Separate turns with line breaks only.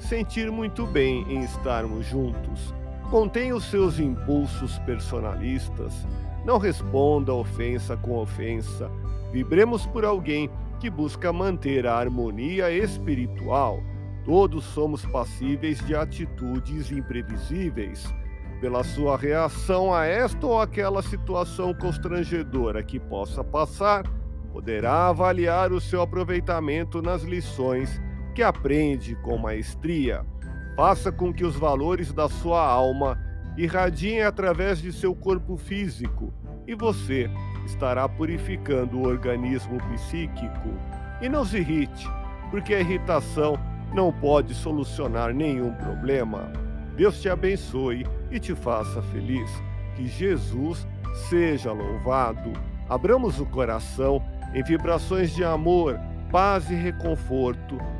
sentir muito bem em estarmos juntos. Contém os seus impulsos personalistas, não responda ofensa com ofensa. Vibremos por alguém que busca manter a harmonia espiritual. Todos somos passíveis de atitudes imprevisíveis. Pela sua reação a esta ou aquela situação constrangedora que possa passar, poderá avaliar o seu aproveitamento nas lições que aprende com maestria. Faça com que os valores da sua alma irradiem através de seu corpo físico e você estará purificando o organismo psíquico. E não se irrite, porque a irritação não pode solucionar nenhum problema. Deus te abençoe e te faça feliz. Que Jesus seja louvado. Abramos o coração em vibrações de amor, paz e reconforto